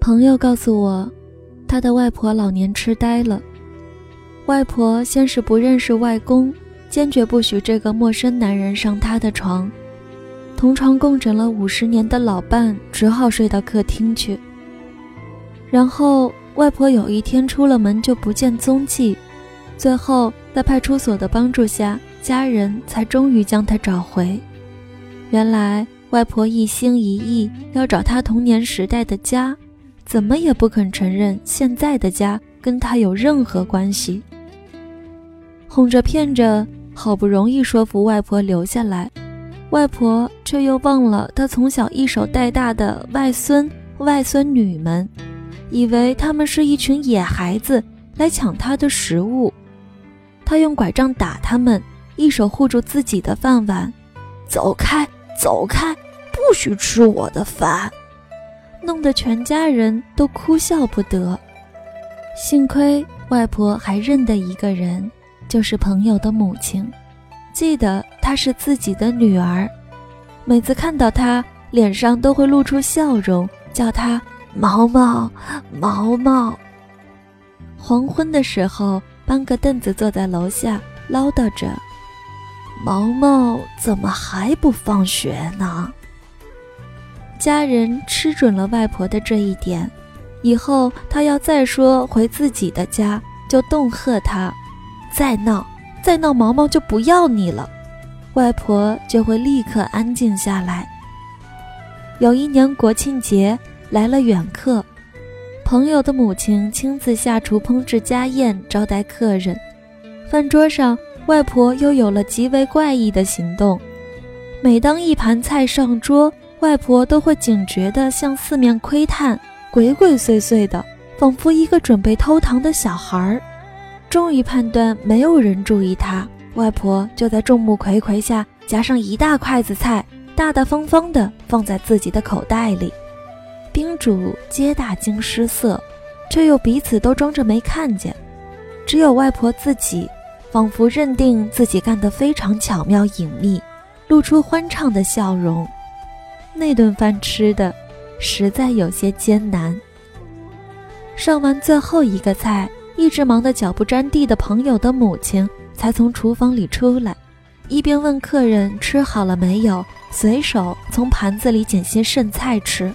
朋友告诉我，他的外婆老年痴呆了。外婆先是不认识外公，坚决不许这个陌生男人上她的床。同床共枕了五十年的老伴只好睡到客厅去。然后外婆有一天出了门就不见踪迹，最后在派出所的帮助下，家人才终于将她找回。原来外婆一心一意要找她童年时代的家，怎么也不肯承认现在的家跟他有任何关系。哄着骗着，好不容易说服外婆留下来，外婆却又忘了她从小一手带大的外孙、外孙女们，以为他们是一群野孩子来抢她的食物。她用拐杖打他们，一手护住自己的饭碗，走开，走开，不许吃我的饭，弄得全家人都哭笑不得。幸亏外婆还认得一个人。就是朋友的母亲，记得她是自己的女儿，每次看到她，脸上都会露出笑容，叫她毛毛毛毛。黄昏的时候，搬个凳子坐在楼下，唠叨着：“毛毛怎么还不放学呢？”家人吃准了外婆的这一点，以后她要再说回自己的家，就恫吓她。再闹，再闹，毛毛就不要你了，外婆就会立刻安静下来。有一年国庆节来了远客，朋友的母亲亲自下厨烹制家宴招待客人。饭桌上，外婆又有了极为怪异的行动。每当一盘菜上桌，外婆都会警觉地向四面窥探，鬼鬼祟祟的，仿佛一个准备偷糖的小孩儿。终于判断没有人注意他，外婆就在众目睽睽下夹上一大筷子菜，大大方方地放在自己的口袋里。宾主皆大惊失色，却又彼此都装着没看见。只有外婆自己，仿佛认定自己干得非常巧妙隐秘，露出欢畅的笑容。那顿饭吃的实在有些艰难。上完最后一个菜。一直忙得脚不沾地的朋友的母亲才从厨房里出来，一边问客人吃好了没有，随手从盘子里捡些剩菜吃。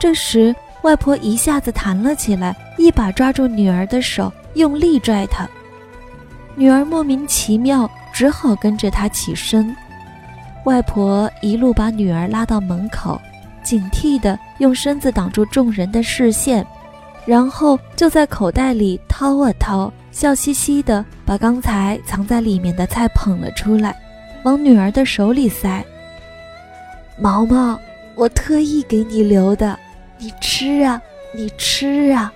这时，外婆一下子弹了起来，一把抓住女儿的手，用力拽她。女儿莫名其妙，只好跟着她起身。外婆一路把女儿拉到门口，警惕地用身子挡住众人的视线。然后就在口袋里掏啊掏，笑嘻嘻的把刚才藏在里面的菜捧了出来，往女儿的手里塞。毛毛，我特意给你留的，你吃啊，你吃啊。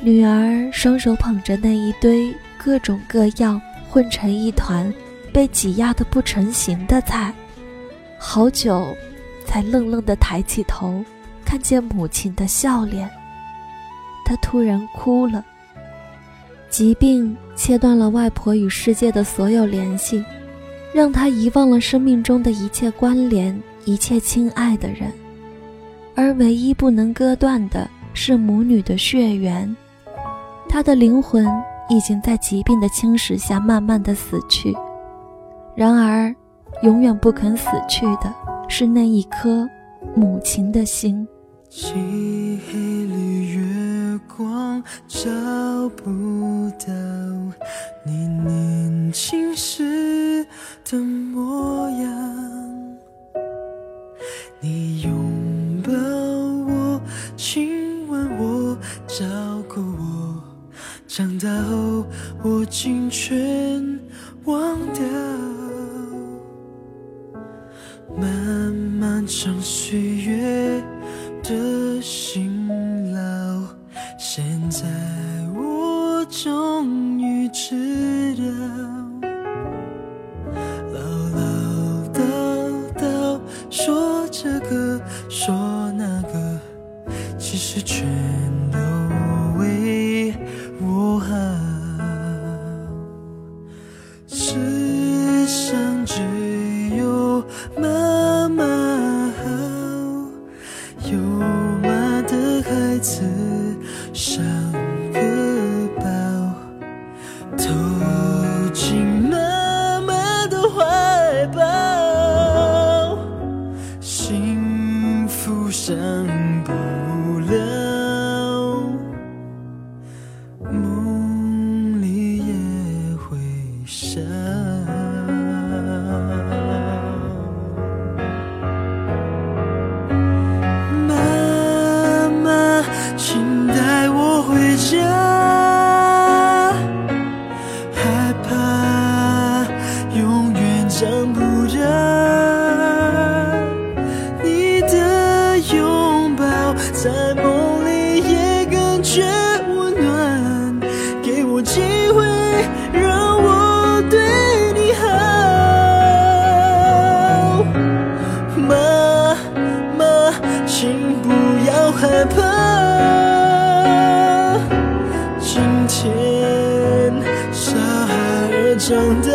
女儿双手捧着那一堆各种各样混成一团、被挤压的不成形的菜，好久，才愣愣的抬起头，看见母亲的笑脸。她突然哭了。疾病切断了外婆与世界的所有联系，让她遗忘了生命中的一切关联、一切亲爱的人，而唯一不能割断的是母女的血缘。她的灵魂已经在疾病的侵蚀下慢慢的死去，然而，永远不肯死去的是那一颗母亲的心。漆黑里，月光找不到你年轻时的模样，你拥抱我，亲吻我，照顾我，长大后我竟全忘掉。上岁月的辛劳。现在我终于知道，唠唠叨叨说这个说那个，其实全都为我好。世上只有着害怕，永远长不着，你的拥抱在梦里也感觉温暖，给我机会，让我对你好。妈妈，请不要害怕。想的